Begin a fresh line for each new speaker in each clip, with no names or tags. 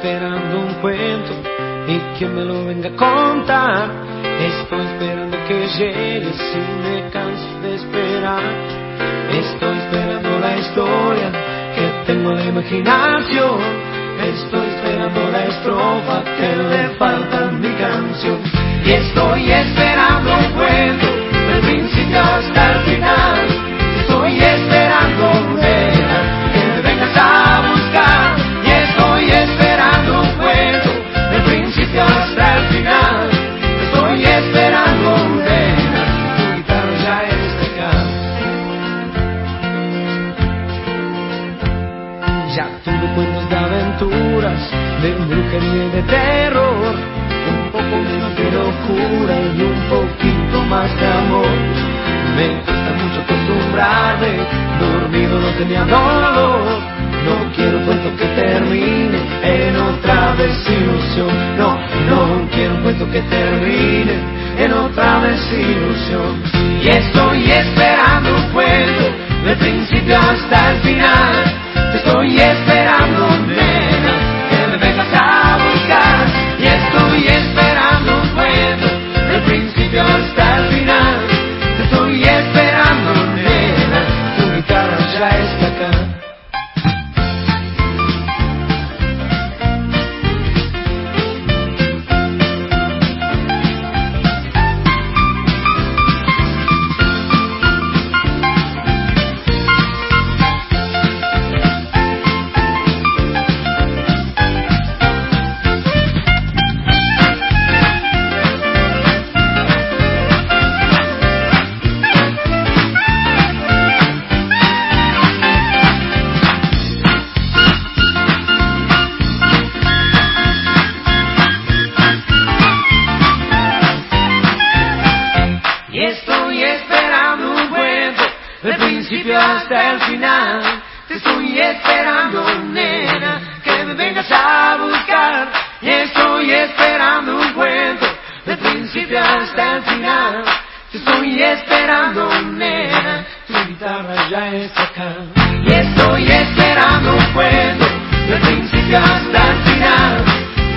esperando un cuento y que me lo venga a contar. Estoy esperando que llegue si me canso de esperar. Estoy esperando la historia que tengo la imaginación. Estoy esperando la estrofa que le falta a mi canción. Y estoy esperando un cuento más de amor. Me cuesta mucho acostumbrarme, dormido no tenía dolor. No quiero cuento que termine en otra desilusión. No, no quiero cuento que termine en otra desilusión. Y estoy esperando un cuento del principio hasta el guitarra ya está acá. Y estoy esperando un cuento del principio hasta el final.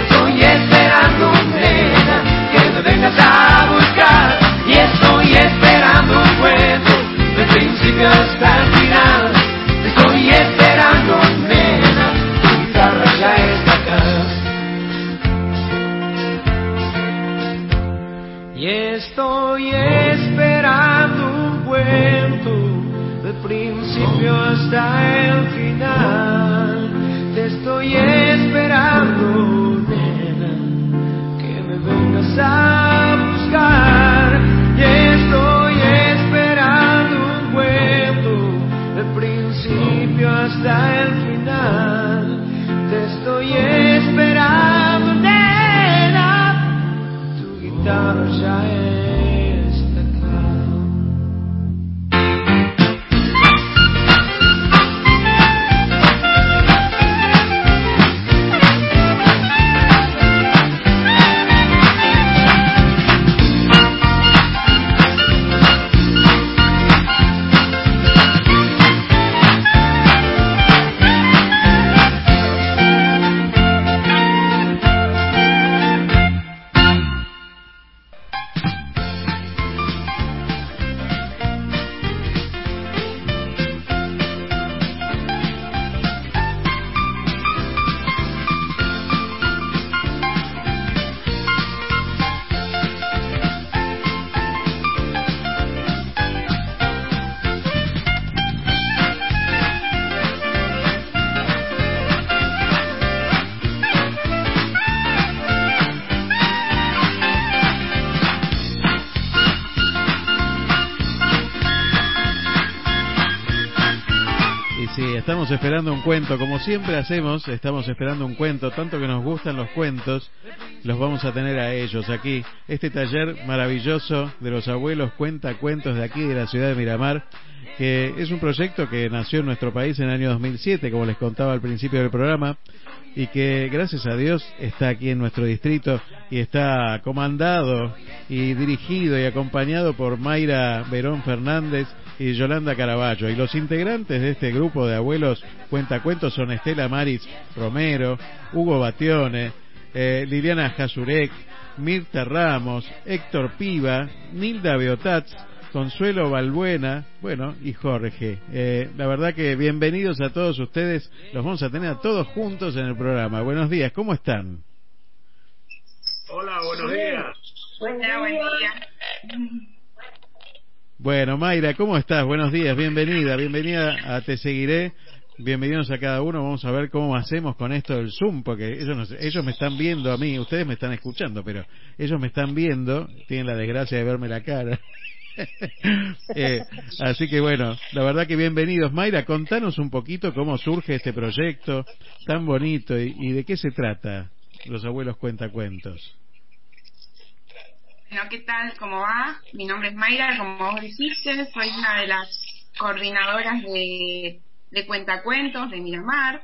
Estoy esperando, nena, que me vengas a buscar. Y estoy esperando un cuento del principio hasta. Esperando un cuento,
como siempre hacemos, estamos esperando un cuento, tanto que nos gustan los cuentos, los vamos a tener a ellos aquí. Este taller maravilloso de los abuelos cuenta cuentos de aquí de la ciudad de Miramar, que es un proyecto que nació en nuestro país en el año 2007, como les contaba al principio del programa, y que gracias a Dios está aquí en nuestro distrito y está comandado y dirigido y acompañado por Mayra Verón Fernández y Yolanda Caraballo. Y los integrantes de este grupo de abuelos cuentacuentos son Estela Maris Romero, Hugo Batione, eh, Liliana Jazurek, Mirta Ramos, Héctor Piva, Nilda Beotats, Consuelo Balbuena, bueno, y Jorge. Eh, la verdad que bienvenidos a todos ustedes. Los vamos a tener a todos juntos en el programa. Buenos días, ¿cómo están?
Hola, buenos días. buen día.
Bueno, Mayra, ¿cómo estás? Buenos días, bienvenida, bienvenida a Te Seguiré. Bienvenidos a cada uno. Vamos a ver cómo hacemos con esto del Zoom, porque ellos, ellos me están viendo a mí, ustedes me están escuchando, pero ellos me están viendo, tienen la desgracia de verme la cara. Eh, así que bueno, la verdad que bienvenidos. Mayra, contanos un poquito cómo surge este proyecto tan bonito y, de qué se trata. Los abuelos cuentacuentos.
Bueno, ¿qué tal? ¿Cómo va? Mi nombre es Mayra, como vos dijiste, soy una de las coordinadoras de, de Cuentacuentos de Miramar,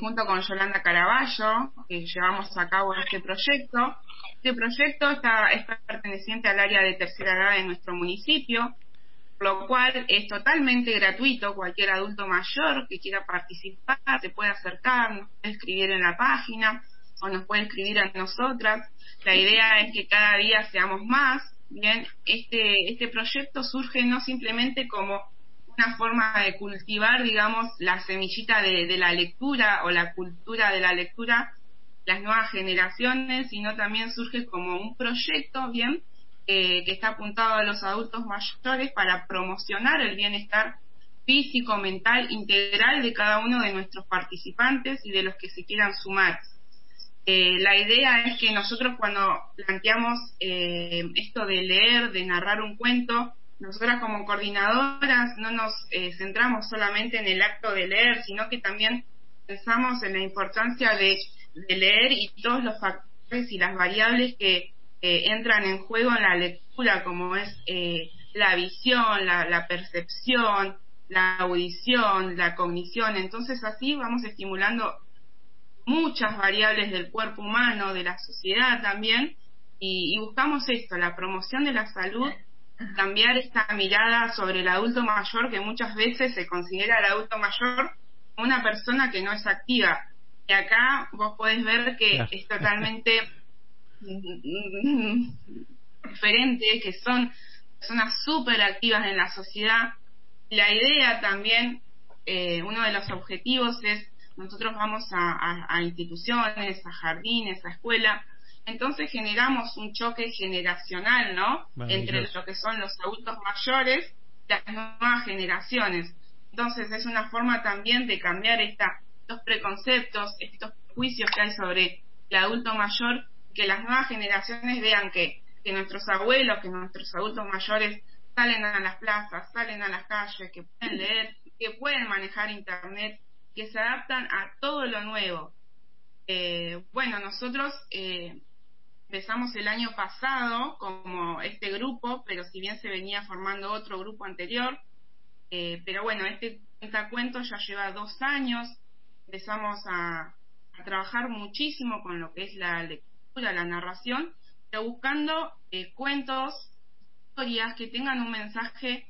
junto con Yolanda Caraballo, que llevamos a cabo este proyecto. Este proyecto está, es perteneciente al área de tercera edad de nuestro municipio, lo cual es totalmente gratuito. Cualquier adulto mayor que quiera participar se puede acercar, nos puede escribir en la página o nos puede escribir a nosotras. La idea es que cada día seamos más. Bien, este, este proyecto surge no simplemente como una forma de cultivar, digamos, la semillita de, de la lectura o la cultura de la lectura, las nuevas generaciones, sino también surge como un proyecto, bien, eh, que está apuntado a los adultos mayores para promocionar el bienestar físico, mental, integral de cada uno de nuestros participantes y de los que se quieran sumar. Eh, la idea es que nosotros cuando planteamos eh, esto de leer, de narrar un cuento, nosotras como coordinadoras no nos centramos solamente en el acto de leer, sino que también pensamos en la importancia de leer y todos los factores y las variables que entran en juego en la lectura, como es eh, la visión, la, percepción, la audición, la cognición. Entonces así vamos estimulando muchas variables del cuerpo humano, de la sociedad también, y, y buscamos esto, la promoción de la salud, cambiar esta mirada sobre el adulto mayor que muchas veces se considera el adulto mayor una persona que no es activa. Y acá vos podés ver que es totalmente diferente, que son personas súper activas en la sociedad. La idea también, eh, uno de los objetivos es, nosotros vamos a, instituciones, a jardines, a escuela, entonces generamos un choque generacional, ¿no? Entre lo que son los adultos mayores y las nuevas generaciones. Entonces es una forma también de cambiar esta estos preconceptos, estos juicios que hay sobre el adulto mayor, que las nuevas generaciones vean que, que nuestros abuelos, que nuestros adultos mayores salen a las plazas, salen a las calles, que pueden leer, que pueden manejar internet, que se adaptan a todo lo nuevo. Eh, bueno, nosotros eh, empezamos el año pasado como este grupo, pero si bien se venía formando otro grupo anterior, eh, pero bueno, este cuento ya lleva dos años, empezamos a, trabajar muchísimo con lo que es la lectura, la narración, pero buscando cuentos, historias que tengan un mensaje,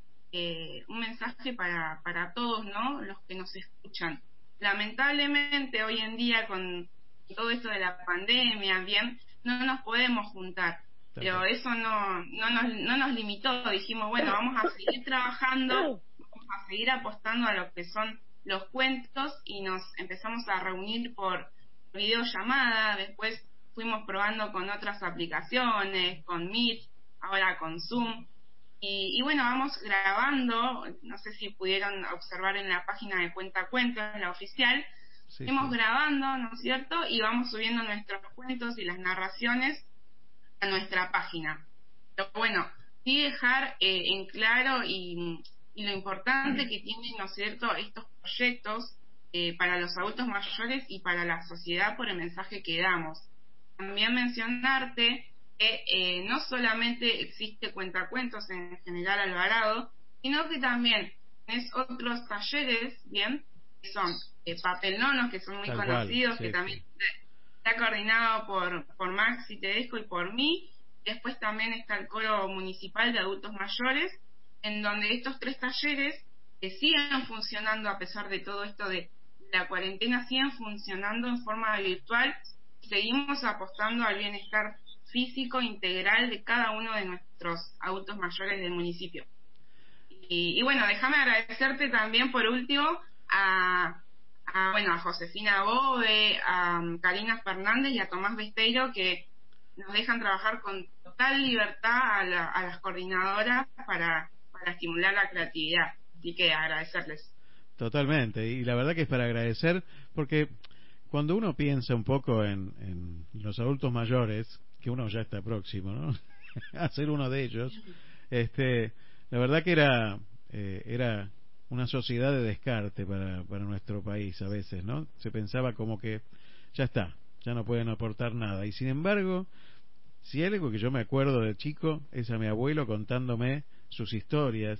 un mensaje para, para todos, ¿no? Los que nos escuchan. Lamentablemente hoy en día con todo esto de la pandemia, bien, no nos podemos juntar. Pero eso no, no, nos, no nos limitó. Dijimos, bueno, vamos a seguir trabajando, vamos a seguir apostando a lo que son los cuentos y nos empezamos a reunir por videollamada, después fuimos probando con otras aplicaciones, con Meet, ahora con Zoom. Y, bueno, vamos grabando, no sé si pudieron observar en la página de Cuenta Cuentos, la oficial, fuimos grabando, ¿no es cierto? Y vamos subiendo nuestros cuentos y las narraciones a nuestra página. Pero bueno, sí dejar eh, en claro y y lo importante que tienen, ¿no es cierto?, estos proyectos eh, para los adultos mayores y para la sociedad por el mensaje que damos. También mencionarte eh, no solamente existe cuentacuentos en General Alvarado, sino que también es otros talleres, ¿bien?, que son eh, Papel Nonos, que son muy conocidos, que también está coordinado por, por Maxi Tedesco y por mí. Después también está el coro municipal de adultos mayores en donde estos tres talleres que siguen funcionando a pesar de todo esto de la cuarentena, siguen funcionando en forma virtual. Seguimos apostando al bienestar físico integral de cada uno de nuestros adultos mayores del municipio. Y, bueno, déjame agradecerte también por último a, bueno, a Josefina Bove, a Karina Fernández y a Tomás Besteiro que nos dejan trabajar con total libertad a, las coordinadoras para, para estimular la creatividad. Así que agradecerles.
Totalmente, y la verdad que es para agradecer porque cuando uno piensa un poco en, en los adultos mayores, que uno ya está próximo, ¿no? a ser uno de ellos, este, la verdad que era, eh, era una sociedad de descarte para, para nuestro país a veces, ¿no? Se pensaba como que ya está, ya no pueden aportar nada. Y sin embargo, si algo que yo me acuerdo de chico, es a mi abuelo contándome sus historias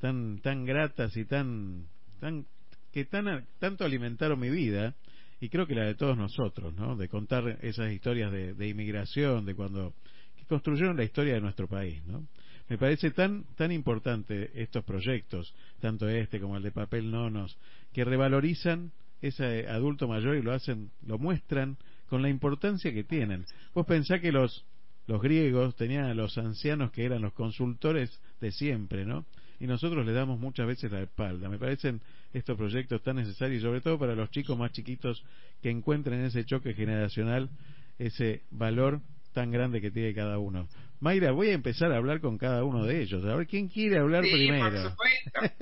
tan, tan gratas y tan, tan, que tan, tanto alimentaron mi vida, y creo que la de todos nosotros, ¿no? De contar esas historias de, inmigración, de cuando, que construyeron la historia de nuestro país, ¿no? Me parece tan, tan importante estos proyectos, tanto este como el de Papel Nonos, que revalorizan ese adulto mayor y lo hacen, lo muestran con la importancia que tienen. Vos pensás que los, los griegos tenían a los ancianos que eran los consultores de siempre, ¿no? Y nosotros le damos muchas veces la espalda. Me parecen estos proyectos tan necesarios, sobre todo para los chicos más chiquitos que encuentren ese choque generacional, ese valor tan grande que tiene cada uno. Mayra, voy a empezar a hablar con cada uno de ellos. A ver quién quiere hablar primero.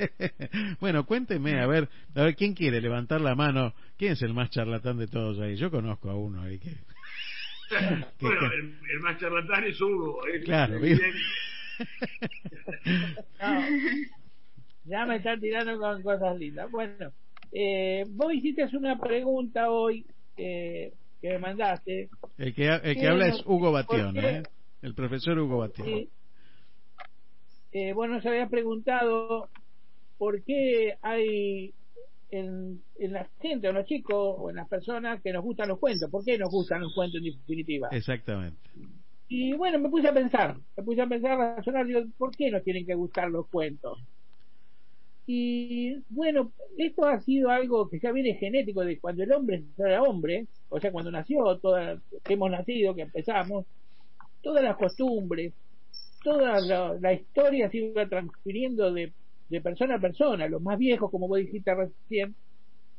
bueno, cuénteme, a ver, a ver quién quiere levantar la mano. ¿Quién es el más charlatán de todos ahí? Yo conozco a uno ahí que.
bueno, el, más charlatán es Hugo.
claro,
ya me están tirando con cosas lindas. Bueno, eh, vos hiciste una pregunta hoy eh, que me mandaste.
El que, el que habla es Hugo Batión, ¿eh? El profesor Hugo Batión.
Eh, bueno, se había preguntado por qué hay en, en la gente, en los chicos o en las personas que nos gustan los cuentos. ¿Por qué nos gustan los cuentos en definitiva?
Exactamente.
Y bueno, me puse a pensar, me puse a pensar, a razonar, digo, ¿por qué nos tienen que gustar los cuentos? Y bueno, esto ha sido algo que ya viene genético de cuando el hombre era hombre, o sea, cuando nació, toda, que hemos nacido, que empezamos, todas las costumbres, toda la, historia se iba transfiriendo de, de, persona a persona, los más viejos, como vos dijiste recién,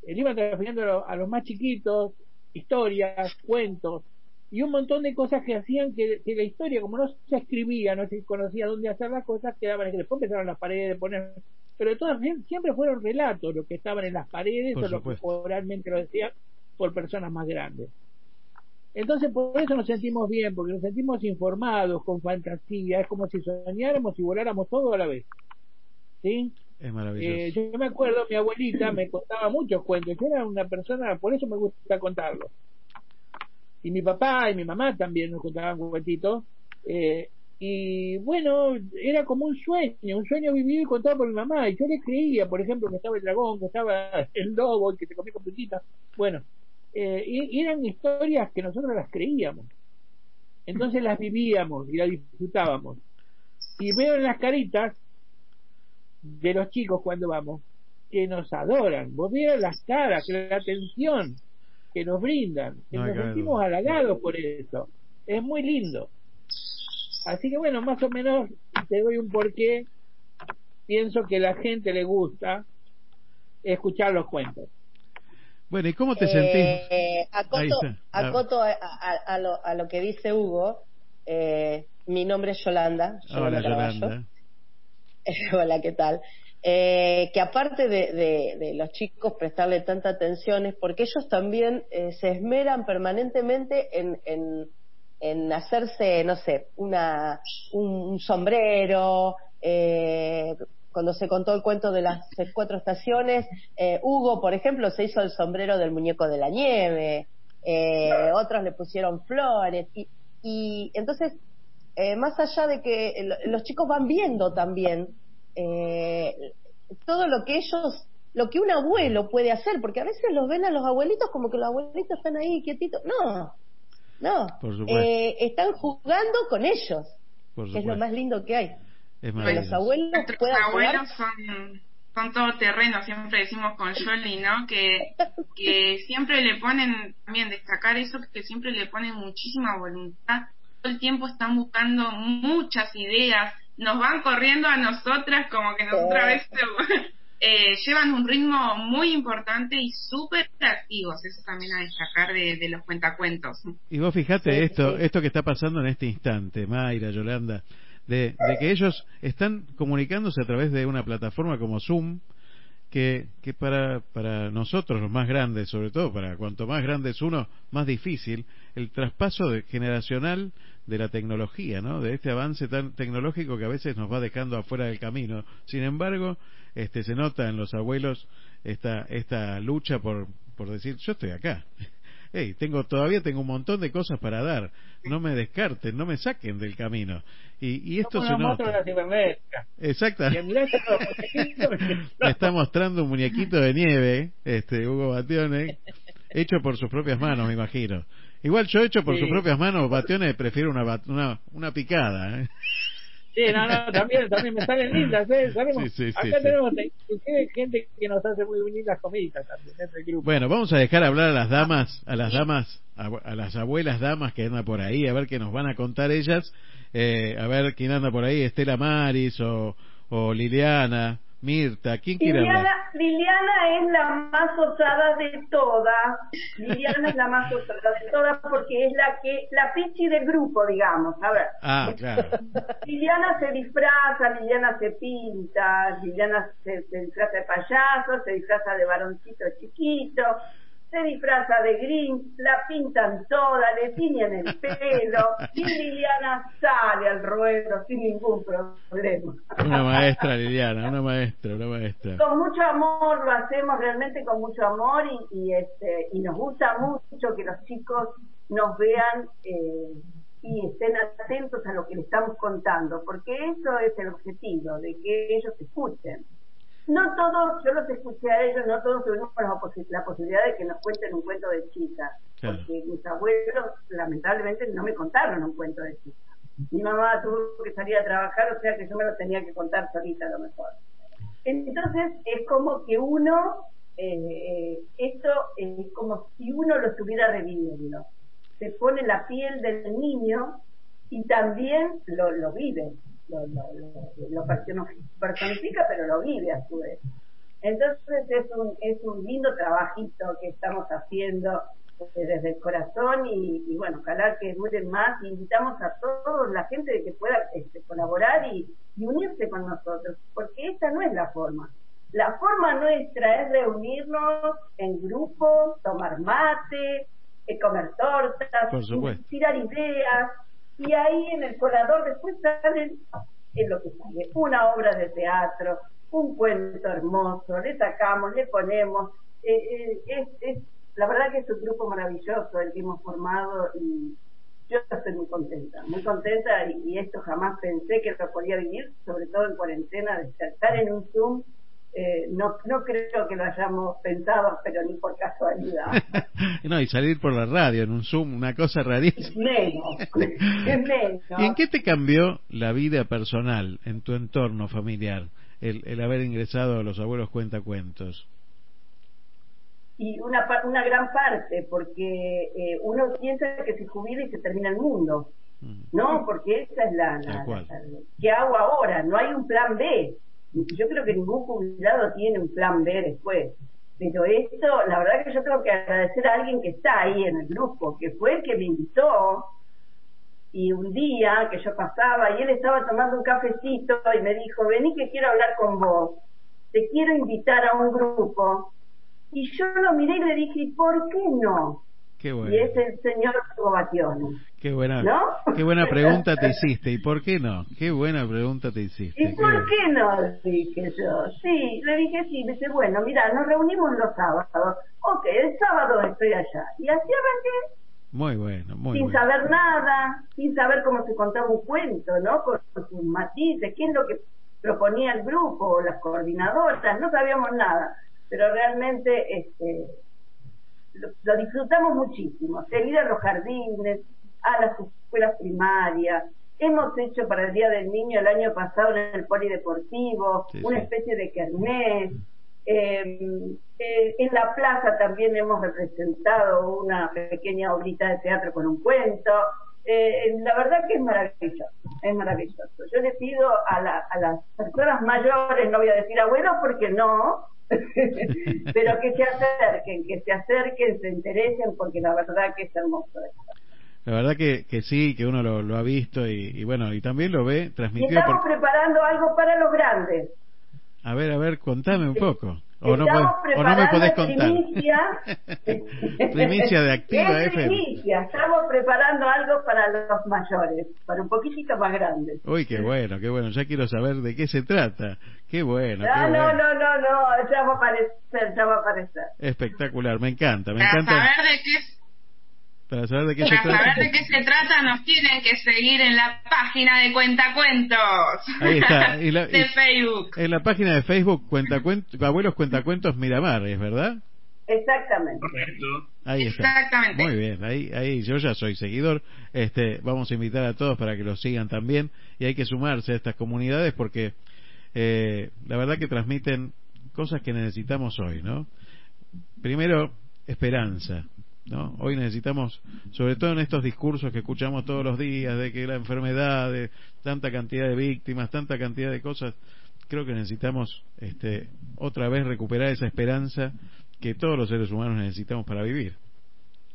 eh, iban transfiriendo a, los más chiquitos, historias, cuentos, y un montón de cosas que hacían que, la historia, como no se escribía, no se conocía dónde hacer las cosas, quedaban, que después empezaron las paredes de poner, pero de todas siempre fueron relatos lo que estaban en las paredes o lo que oralmente lo decían por personas más grandes. Entonces, por eso nos sentimos bien, porque nos sentimos informados, con fantasía, es como si soñáramos y voláramos todo a la vez. ¿Sí?
Es maravilloso.
Eh, yo me acuerdo, mi abuelita me contaba muchos cuentos, yo era una persona, por eso me gusta contarlos. Y mi papá y mi mamá también nos contaban cuentitos. Eh, y bueno, era como un sueño, un sueño vivido y contado por mi mamá. Y yo le creía, por ejemplo, que estaba el dragón, que estaba el lobo, y que se comía con Bueno, eh, y eran historias que nosotros las creíamos. Entonces las vivíamos y las disfrutábamos. Y veo en las caritas de los chicos cuando vamos que nos adoran. Vos vieron las caras, la atención que nos brindan, que nos sentimos halagados por eso. Es muy lindo. Así que bueno, más o menos te doy un porqué. Pienso que a la gente le gusta escuchar los cuentos.
Bueno, ¿y cómo te sentís?
Eh, acoto, a, a, lo, a, lo, que dice Hugo. Eh, mi nombre es Yolanda.
Hola, Yolanda.
Hola, ¿qué tal? Eh, que aparte de, de, los chicos prestarle tanta atención es porque ellos también eh, se esmeran permanentemente en, en, en, hacerse, no sé, una, un, sombrero, eh, cuando se contó el cuento de las cuatro estaciones, eh, Hugo, por ejemplo, se hizo el sombrero del muñeco de la nieve, eh, otros le pusieron flores, y, y entonces, eh, más allá de que los chicos van viendo también todo lo que ellos, lo que un abuelo puede hacer, porque a veces los ven a los abuelitos como que los abuelitos están ahí quietitos, no, no, están jugando con ellos, que es lo más lindo que hay.
Es
que los abuelos
Nuestros
jugar
abuelos son, son todo terreno, siempre decimos con Yoli, ¿no? Que, que siempre le ponen, también destacar eso, que siempre le ponen muchísima voluntad. Todo el tiempo están buscando muchas ideas, nos van corriendo a nosotras como que nosotras a veces eh, llevan un ritmo muy importante y súper activos, eso también a destacar de, de los cuentacuentos.
Y vos fijate
Sí,
esto,
sí.
esto que está pasando en este instante, Mayra, Yolanda, de, de que ellos están comunicándose a través de una plataforma como Zoom, que, que para, para nosotros los más grandes, sobre todo para cuanto más grande es uno, más difícil, el traspaso generacional de la tecnología, ¿no? De este avance tan tecnológico que a veces nos va dejando afuera del camino. Sin embargo, este se nota en los abuelos esta esta lucha por por decir, yo estoy acá. Hey, tengo todavía tengo un montón de cosas para dar. No me descarten, no me saquen del camino. Y, y esto
estos muñequitos,
Me está mostrando un muñequito de nieve, este Hugo Batione, hecho por sus propias manos, me imagino. Igual yo hecho por
Sí.
sus propias manos, Batione prefiero una una, una picada. ¿eh?
Sí, no, no, también, también me salen lindas, ¿eh? Sabemos,
Sí, sí, sí,
acá tenemos gente que nos hace muy lindas comidas también dentro del grupo.
Bueno, vamos a dejar hablar a las damas, a las damas, a, a las abuelas damas que andan por ahí, a ver qué nos van a contar ellas. Eh, a ver quién anda por ahí, Estela Maris o, o Liliana, Mirta, ¿quién quiere hablar?
Liliana, Liliana es la más osada de todas. Liliana es la más osada de todas porque es la que, la pichi del grupo, digamos. A ver.
Ah, claro.
Liliana se disfraza, Liliana se pinta, Liliana se, se disfraza de payaso, se disfraza de varoncito chiquito, se disfraza de Grinch, la pintan toda, le tiñen el pelo y Liliana sale al ruedo sin ningún problema.
Una maestra, Liliana, una maestra, una maestra.
Con mucho amor, lo hacemos realmente con mucho amor y, y, este, y nos gusta mucho que los chicos nos vean eh, y estén atentos a lo que le estamos contando, porque eso es el objetivo, de que ellos escuchen. No todos, yo los escuché a ellos, no todos tuvimos la, posi- la posibilidad de que nos cuenten un cuento de chicas,
Claro.
porque mis abuelos lamentablemente no me contaron un cuento de chicas. Mi mamá tuvo que salir a trabajar, o sea que yo me lo tenía que contar solita a lo mejor. Entonces es como que uno, eh, esto es como si uno lo estuviera reviviendo. Se pone la piel del niño y también lo, lo vive, lo, lo, lo, lo personi- personifica pero lo vive a su vez. Entonces es un, es un lindo trabajito que estamos haciendo eh, desde el corazón y, y bueno, ojalá que duren más. Invitamos a toda la gente de que pueda este, colaborar y, y unirse con nosotros, porque esta no es la forma. La forma nuestra es reunirnos en grupo, tomar mate, eh, comer tortas, tirar ideas, y ahí en el colador después salen, es lo que sale, una obra de teatro, un cuento hermoso, le sacamos, le ponemos, eh, eh, es, es, la verdad que es un grupo maravilloso el que hemos formado y yo estoy muy contenta, muy contenta y, y esto jamás pensé que lo podía vivir, sobre todo en cuarentena, de estar en un Zoom, eh, no, no creo que lo hayamos pensado, pero ni por casualidad.
no, y salir por la radio en un Zoom, una cosa rarísima.
Menos, es menos.
¿Y en qué te cambió la vida personal, en tu entorno familiar, el, el haber ingresado a los abuelos cuentacuentos?
y una, una gran parte, porque eh, uno piensa que se jubila y se termina el mundo,
Mm.
¿no? Porque esa es la, la, la- ¿qué hago ahora? No hay un plan B. Yo creo que ningún jubilado tiene un plan B después. Pero esto, la verdad que yo tengo que agradecer a alguien que está ahí en el grupo, que fue el que me invitó, y un día que yo pasaba y él estaba tomando un cafecito y me dijo, vení que quiero hablar con vos, te quiero invitar a un grupo. Y yo lo miré y le dije, ¿y por qué no?
Qué bueno.
Y es el señor Gobatione.
Qué buena,
¿No?
qué buena pregunta te hiciste. ¿Y por qué no? Qué buena pregunta te hiciste.
¿Y
Qué
por qué no? Dije yo. Sí, le dije sí. Me dice, bueno, mira, nos reunimos los sábados. Ok, el sábado estoy allá. Y así arranqué,
Muy bueno, muy
sin
bueno.
saber nada, sin saber cómo se contaba un cuento, ¿no? Con, con sus matices, qué es lo que proponía el grupo, las coordinadoras, no sabíamos nada. Pero realmente, este, lo, lo disfrutamos muchísimo. El ir a los jardines, a las escuelas primarias, Hemos hecho para el Día del Niño el año pasado en el Polideportivo
Sí,
una
sí.
especie de kermés. Eh, eh, en la plaza también hemos representado una pequeña obrita de teatro con un cuento. Eh, la verdad que es maravilloso, es maravilloso. Yo le pido a, la- a las personas mayores, no voy a decir abuelos porque no, pero que se acerquen, que se acerquen, se interesen, porque la verdad que es hermoso esto.
La verdad que, que sí, que uno lo, lo ha visto y, y bueno, y también lo ve
Y
transmitido
estamos
por...
preparando algo para los grandes.
A ver, a ver, contame un poco. O no, podés- o no me
preparando
podés contar.
Primicia,
Primicia de Activa
Es
FM.
primicia, estamos preparando algo para los mayores, para un poquitito más grandes.
Uy, qué bueno, qué bueno. Ya quiero saber de qué se trata. Qué bueno, qué
Ah, no,
bueno.
no, no, no, ya va a aparecer, ya va a aparecer.
Espectacular, me encanta, me encanta.
saber de qué
Para saber de qué se
para
trata.
saber de qué se trata nos tienen que seguir en la página de Cuentacuentos
Ahí está. Y la-
de
y-
Facebook.
En la página de Facebook, cuentacuentos, Abuelos Cuentacuentos Miramar, ¿es verdad?
Exactamente.
Correcto.
Ahí está.
Exactamente.
Muy bien, ahí, ahí yo ya soy seguidor. Este, vamos a invitar a todos para que los sigan también y hay que sumarse a estas comunidades porque eh, la verdad que transmiten cosas que necesitamos hoy, ¿no? Primero, esperanza, ¿no? Hoy necesitamos, sobre todo en estos discursos que escuchamos todos los días de que la enfermedad, de tanta cantidad de víctimas, tanta cantidad de cosas, creo que necesitamos este, otra vez recuperar esa esperanza que todos los seres humanos necesitamos para vivir.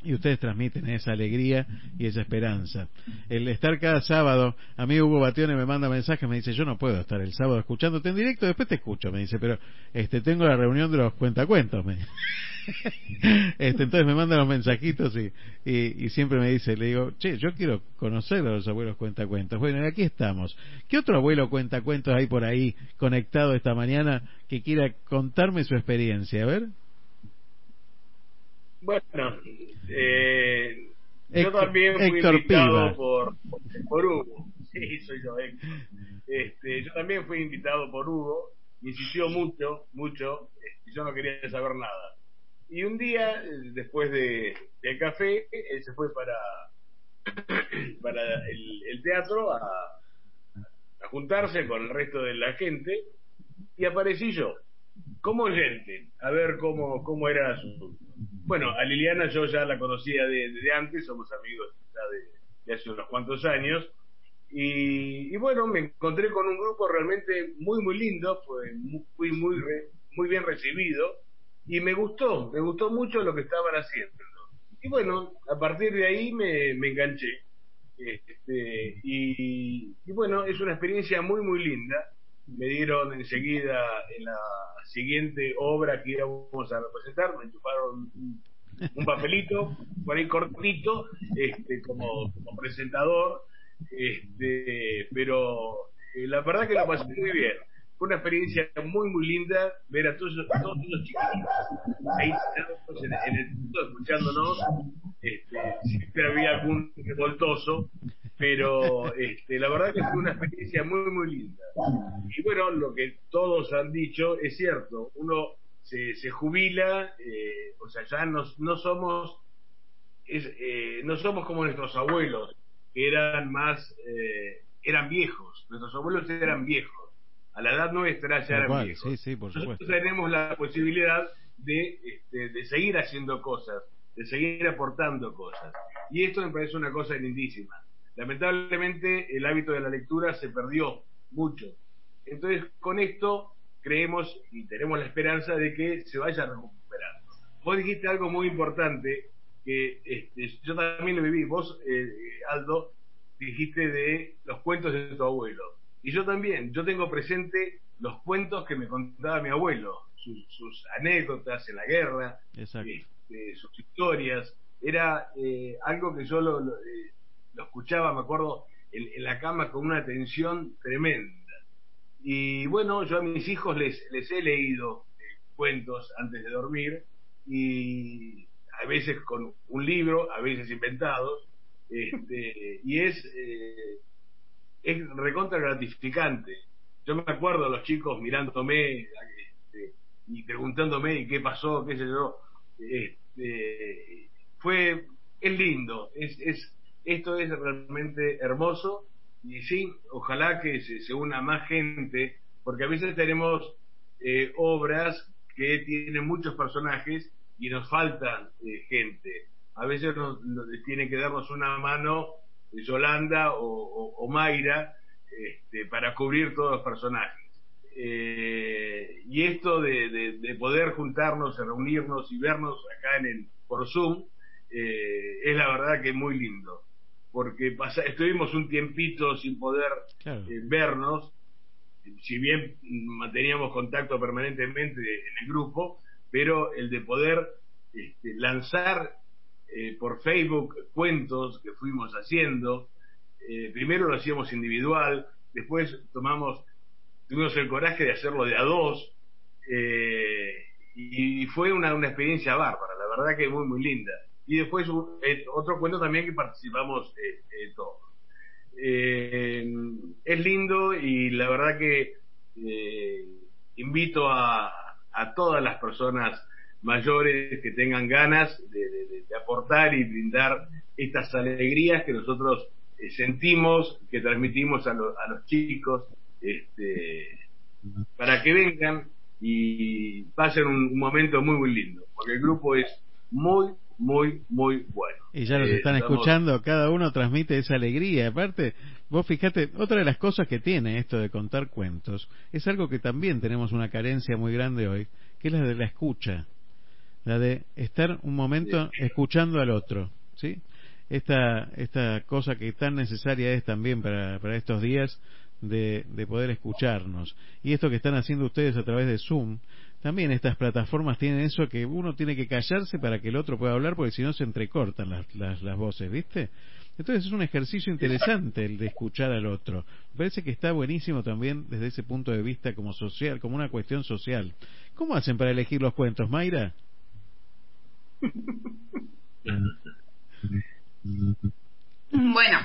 Y ustedes transmiten esa alegría y esa esperanza. El estar cada sábado, a mí Hugo Batione me manda mensajes, me dice, yo no puedo estar el sábado escuchándote en directo, después te escucho, me dice, pero este tengo la reunión de los cuentacuentos. Me. este, entonces me manda los mensajitos y, y, y siempre me dice, le digo, che, yo quiero conocer a los abuelos cuentacuentos. Bueno, y aquí estamos. ¿Qué otro abuelo cuentacuentos hay por ahí conectado esta mañana que quiera contarme su experiencia? A ver.
Bueno, eh, yo también fui
Héctor
invitado por, por Hugo. Sí, soy yo, Héctor. Este, yo también fui invitado por Hugo. Me insistió mucho, mucho. Y yo no quería saber nada. Y un día, después de, del café, él se fue para, para el, el teatro a, a juntarse con el resto de la gente y aparecí yo como oyente a ver cómo, cómo era su... Bueno, a Liliana yo ya la conocía de, de antes, somos amigos ya de, de hace unos cuantos años y, y bueno, me encontré con un grupo realmente muy muy lindo, fue muy, fui muy, re- muy bien recibido y me gustó, me gustó mucho lo que estaban haciendo. Y bueno, a partir de ahí me, me enganché. Este, y, y bueno, es una experiencia muy, muy linda. Me dieron enseguida en la siguiente obra que íbamos a representar, me chuparon un, papelito, por ahí cortito, este, como, como presentador, este, pero eh, la verdad que la pasé muy bien. Fue una experiencia muy, muy linda ver a todos, a todos esos chiquitos ahí en, en el punto escuchándonos. Este, siempre había algún revoltoso, pero este, la verdad que fue una experiencia muy, muy linda. Y bueno, lo que todos han dicho es cierto, uno se, se jubila, eh, o sea, ya no, no somos es, eh, no somos como nuestros abuelos, que eran más, eh, eran viejos, nuestros abuelos eran viejos, a la edad nuestra ya eran viejos.
sí, sí, por
Nosotros
supuesto.
tenemos la posibilidad de, este, de seguir haciendo cosas, de seguir aportando cosas. Y esto me parece una cosa lindísima. Lamentablemente el hábito de la lectura se perdió mucho. Entonces con esto creemos y tenemos la esperanza de que se vaya recuperando. Vos dijiste algo muy importante que este, yo también lo viví. Vos, eh, Aldo, dijiste de los cuentos de tu abuelo. Y yo también, yo tengo presente los cuentos que me contaba mi abuelo, sus, sus anécdotas en la guerra, este, sus historias. Era eh, algo que yo lo, lo, eh, lo escuchaba, me acuerdo, en, en, la cama con una atención tremenda. Y bueno, yo a mis hijos les, les he leído eh, cuentos antes de dormir y a veces con un libro, a veces inventados, este, y es, eh, es recontra gratificante. Yo me acuerdo a los chicos mirándome este, y preguntándome ¿y qué pasó, qué sé yo. Este, fue, es lindo, es, es, esto es realmente hermoso y sí, ojalá que se, una más gente, porque a veces tenemos eh, obras que tienen muchos personajes y nos falta eh, gente. A veces nos, tiene que darnos una mano Yolanda o, Mayra este, para cubrir todos los personajes. Eh, y esto de, poder juntarnos, reunirnos y vernos acá en el, por Zoom, es la verdad que muy lindo porque estuvimos un tiempito sin poder eh, vernos, si bien manteníamos contacto permanentemente en el grupo, pero el de poder este, lanzar eh, por Facebook cuentos que fuimos haciendo, eh, primero lo hacíamos individual, después tomamos, tuvimos el coraje de hacerlo de a dos, y, fue una, una experiencia bárbara, la verdad que muy, muy linda y después eh, otro cuento también que participamos eh, eh, todos. es lindo y la verdad que invito a, todas las personas mayores que tengan ganas de, aportar y brindar estas alegrías que nosotros sentimos, que transmitimos a, a los chicos, este, para que vengan y pasen un momento muy, muy lindo, porque el grupo es muy, muy, muy bueno.
Y ya nos eh, están escuchando, cada uno transmite esa alegría. Aparte, vos fíjate, otra de las cosas que tiene esto de contar cuentos es algo que también tenemos una carencia muy grande hoy, que es la de la escucha, la de estar un momento escuchando al otro, ¿sí? Esta, esta cosa que tan necesaria es también para, para estos días de, de poder escucharnos. Y esto que están haciendo ustedes a través de Zoom, también estas plataformas tienen eso que uno tiene que callarse para que el otro pueda hablar porque si no se entrecortan las, las, las voces, ¿viste? Entonces es un ejercicio interesante el de escuchar al otro. Me parece que está buenísimo también desde ese punto de vista como social, como una cuestión social. ¿Cómo hacen para elegir los cuentos, Mayra?
Bueno,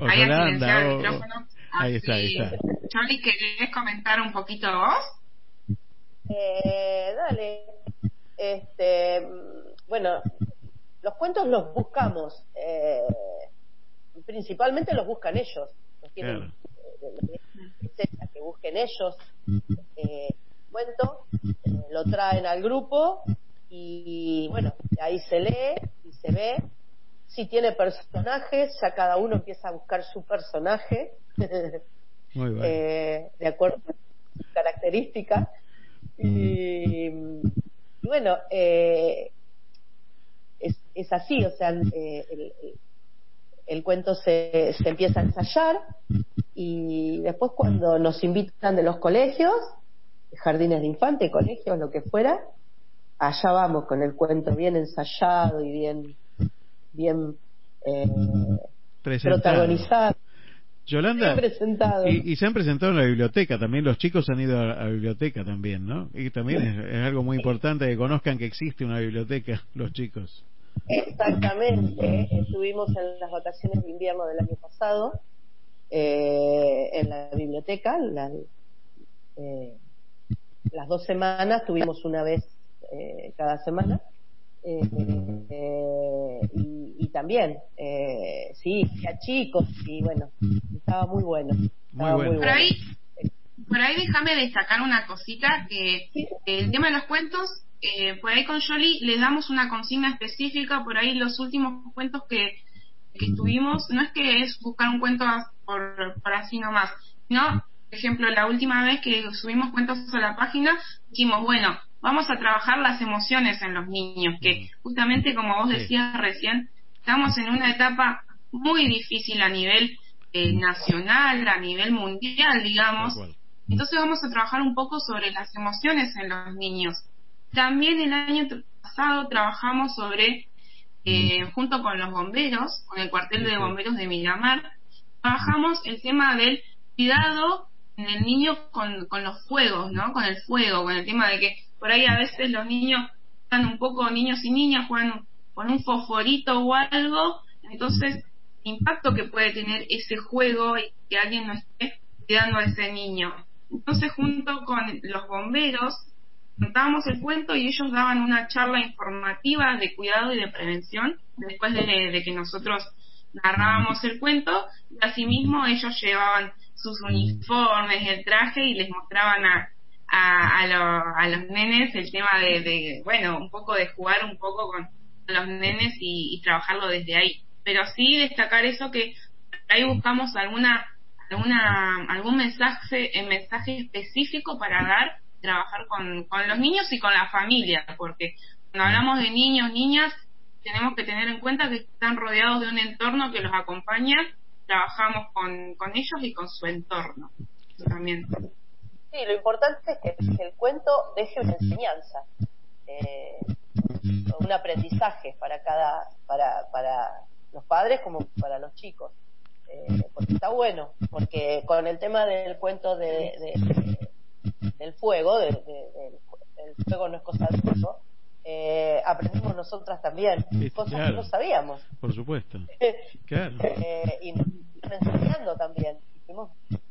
ahí,
ahí está, ahí está.
Charlie, ¿querés comentar un poquito vos?
Eh, dale. Este, bueno, los cuentos los buscamos. Eh, principalmente los buscan ellos. Los tienen, eh, que busquen ellos eh, cuento, eh, lo traen al grupo y bueno, ahí se lee y se ve. Si tiene personajes, ya cada uno empieza a buscar su personaje. de acuerdo a sus características. Y, bueno, eh, es, es, así, o sea, eh, el, el, cuento se, se empieza a ensayar y después cuando nos invitan de los colegios, jardines de infantes, colegios, lo que fuera, allá vamos con el cuento bien ensayado y bien, bien eh, protagonizado.
Yolanda, y, se han presentado en la biblioteca, también los chicos han ido a la biblioteca también, ¿no? Y también es, algo muy importante que conozcan que existe una biblioteca, los chicos.
Exactamente, estuvimos en las vacaciones de invierno del año pasado eh, en la biblioteca, eh, las dos semanas, tuvimos una vez eh, cada semana eh, y, también, eh, sí, a chicos, y bueno, estaba muy bueno.
Por, ahí, por ahí déjame destacar una cosita, que el tema de los cuentos, eh, por ahí con Jolie le damos una consigna específica, por ahí los últimos cuentos que, que tuvimos, no es que es buscar un cuento por, por así nomás, ¿no? Por ejemplo, la última vez que subimos cuentos a la página, dijimos, bueno, vamos a trabajar las emociones en los niños, que justamente como vos decías recién, estamos en una etapa muy difícil a nivel eh, nacional, a nivel mundial, digamos. Entonces vamos a trabajar un poco sobre las emociones en los niños. También el año pasado trabajamos sobre, eh, junto con los bomberos, con el cuartel de bomberos de Miramar, trabajamos el tema del cuidado en el niño con, con los fuegos, ¿no? Con el fuego, con el tema de que por ahí a veces los niños están un poco, niños y niñas juegan con un fosforito o algo, entonces impacto que puede tener ese juego y que alguien no esté cuidando a ese niño. Entonces junto con los bomberos contábamos el cuento y ellos daban una charla informativa de cuidado y de prevención después de, que nosotros narrábamos el cuento y asimismo ellos llevaban sus uniformes, el traje y les mostraban a, a, a, los nenes el tema de, bueno, un poco de jugar un poco con los nenes y, trabajarlo desde ahí. Pero sí destacar eso que ahí buscamos alguna, alguna algún mensaje, mensaje específico para dar, trabajar con, con los niños y con la familia, porque cuando hablamos de niños, niñas, tenemos que tener en cuenta que están rodeados de un entorno que los acompaña, trabajamos con, con ellos y con su entorno también.
Sí, lo importante es que, el cuento deje una enseñanza, eh, un aprendizaje para cada, para, para los padres como para los chicos. Eh, porque está bueno, porque con el tema del cuento de, del fuego, de, el fuego no es cosa de fuego, eh, aprendimos nosotras también, cosas que no sabíamos.
Por supuesto. claro.
Eh, y nos enseñando también.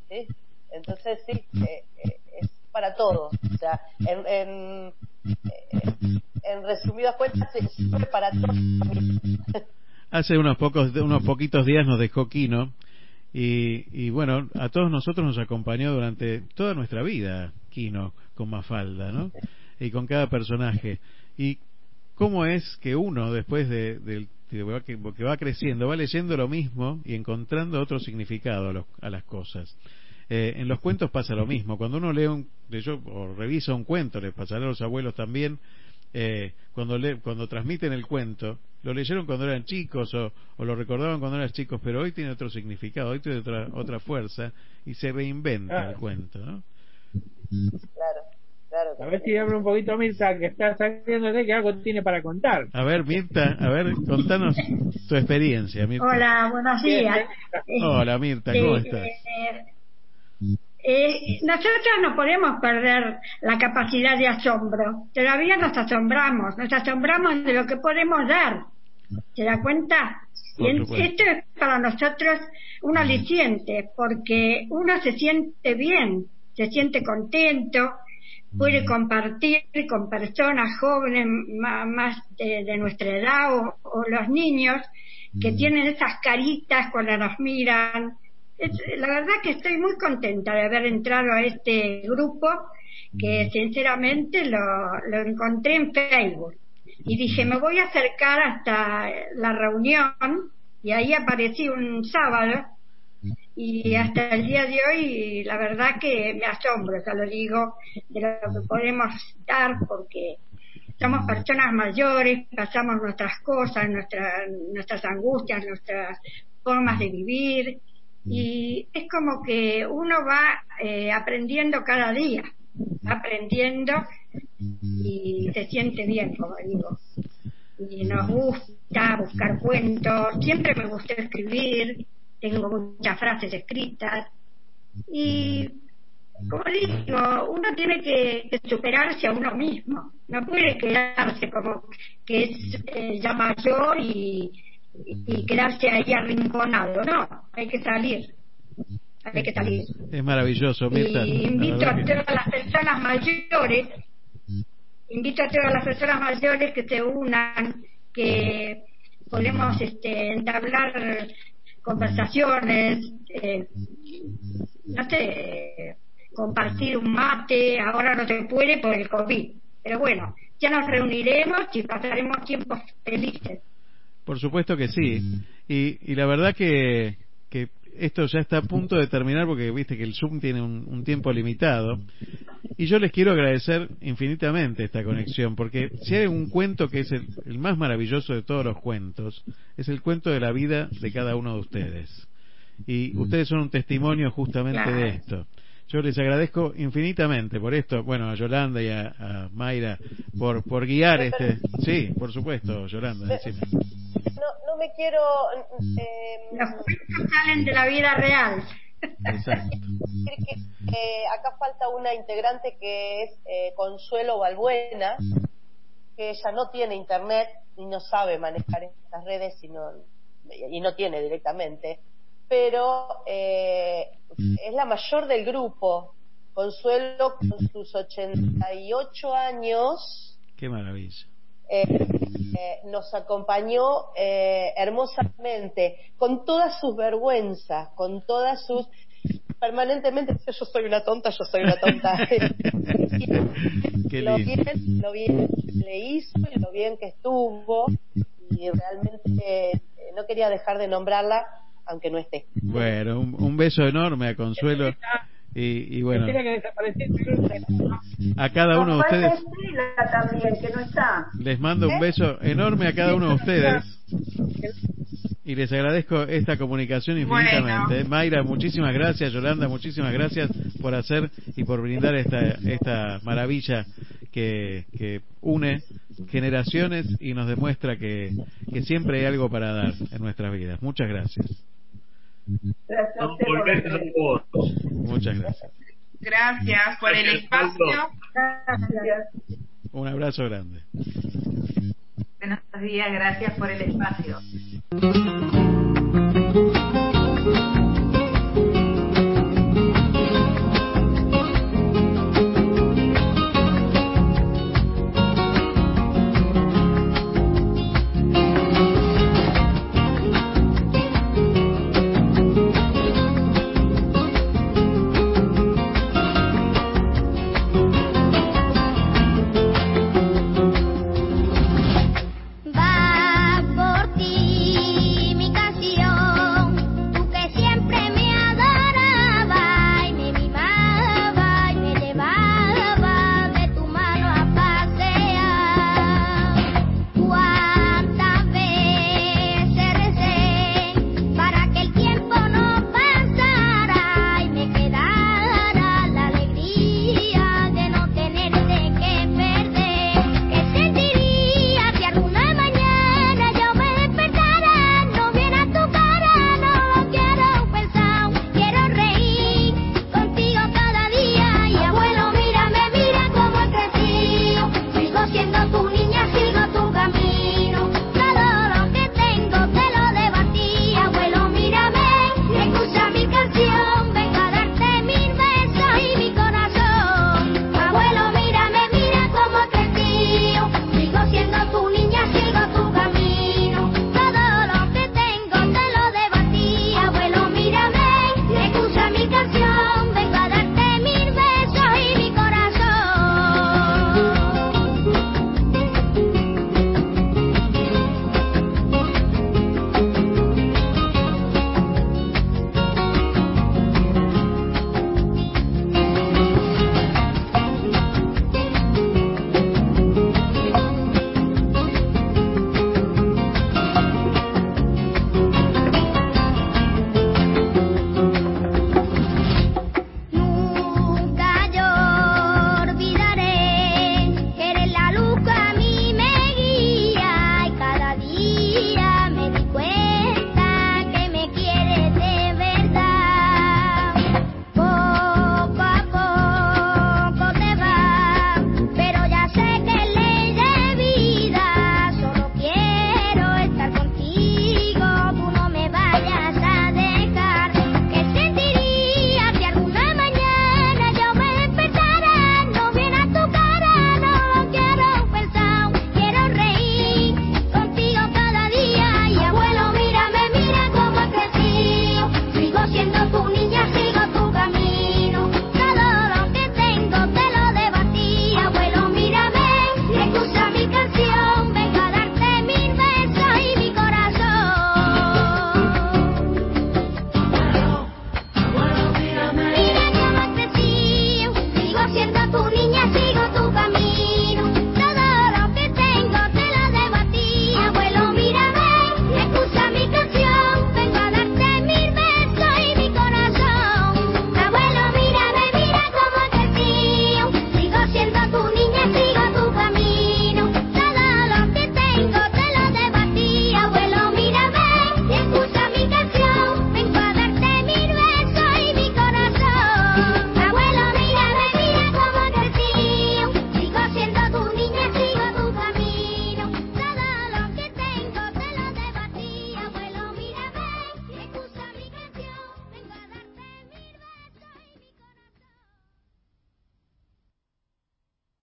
¿sí? Entonces, sí, eh, eh, es para todos. O sea, en, en, eh, en resumidas cuentas, es para todos.
Hace unos pocos, unos poquitos días nos dejó Kino y, y bueno, a todos nosotros nos acompañó durante toda nuestra vida Kino con Mafalda, ¿no? Y con cada personaje. Y cómo es que uno después de, que, va creciendo va leyendo lo mismo y encontrando otro significado a, a las cosas. Eh, en los cuentos pasa lo mismo. Cuando uno lee un, yo, o revisa un cuento, les pasará a los abuelos también, eh, cuando, le, cuando transmiten el cuento, lo leyeron cuando eran chicos o, lo recordaban cuando eran chicos, pero hoy tiene otro significado, hoy tiene otra, otra fuerza y se reinventa el cuento, ¿no?
Claro. Claro,
a ver si abre un poquito Mirta, que está saliendo de que algo tiene para contar.
A ver, Mirta, a ver, contanos tu experiencia. Mirta.
Hola, buenos días.
Hola, Mirta, ¿cómo estás?
Eh, nosotros no podemos perder la capacidad de asombro. Todavía nos asombramos, nos asombramos de lo que podemos dar. ¿Se da cuenta? Y esto es para nosotros un aliciente, porque uno se siente bien, se siente contento, puede compartir con personas jóvenes más, de, nuestra edad o, los niños que tienen esas caritas cuando nos miran, la verdad que estoy muy contenta de haber entrado a este grupo que sinceramente lo, lo encontré en Facebook. Y dije me voy a acercar hasta la reunión y ahí aparecí un sábado y hasta el día de hoy la verdad que me asombro, ya lo digo, de lo que podemos dar porque somos personas mayores, pasamos nuestras cosas, nuestras, nuestras angustias, nuestras formas de vivir y es como que uno va eh, aprendiendo cada día, aprendiendo y se siente bien, como digo. Y nos gusta buscar cuentos, siempre me gusta escribir, tengo muchas frases escritas y como digo, uno tiene que, superarse a uno mismo, no puede quedarse como que es eh, ya mayor y, y quedarse ahí arrinconado. No, hay que salir. Hay que salir.
Es maravilloso, Mirta.
Y invito a todas las personas mayores, invito a todas las personas mayores que se unan, que podemos este, entablar conversaciones, eh, no sé, compartir un mate, ahora no se puede por el COVID, pero bueno, ya nos reuniremos y pasaremos tiempos felices.
Por supuesto que sí. Y, y la verdad que, que esto ya está a punto de terminar porque viste que el Zoom tiene un, tiempo limitado. Y yo les quiero agradecer infinitamente esta conexión, porque si hay un cuento que es el, el, más maravilloso de todos los cuentos, es el cuento de la vida de cada uno de ustedes. Y ustedes son un testimonio justamente de esto. Yo les agradezco infinitamente por esto, bueno, a Yolanda y a, Mayra, por, por guiar este... Sí, por supuesto, Yolanda, decime.
No, no me quiero...
Eh, Los cuentos salen de la vida real.
Exacto.
Que, acá falta una integrante que es eh, Consuelo Balbuena, que ella no tiene internet y no sabe manejar estas redes y no, y no tiene directamente pero eh, es la mayor del grupo. Consuelo con sus 88 años.
Qué maravilla.
nos acompañó hermosamente, con todas sus vergüenzas, con todas sus permanentemente yo soy una tonta, yo soy una tonta. lo bien, lo bien le hizo y lo bien que estuvo y realmente eh, no quería dejar de nombrarla aunque no esté.
Bueno, un, beso enorme a Consuelo. Y, y, bueno, a cada uno de ustedes les mando un ¿Eh? beso enorme a cada uno de ustedes y les agradezco esta comunicación infinitamente. Mayra, muchísimas gracias. Yolanda, muchísimas gracias por hacer y por brindar esta, esta maravilla que, que une generaciones y nos demuestra que, que siempre hay algo para dar en nuestras vidas. Muchas gracias. Muchas gracias.
Gracias por el espacio.
Un abrazo grande.
Buenos días, gracias por el espacio.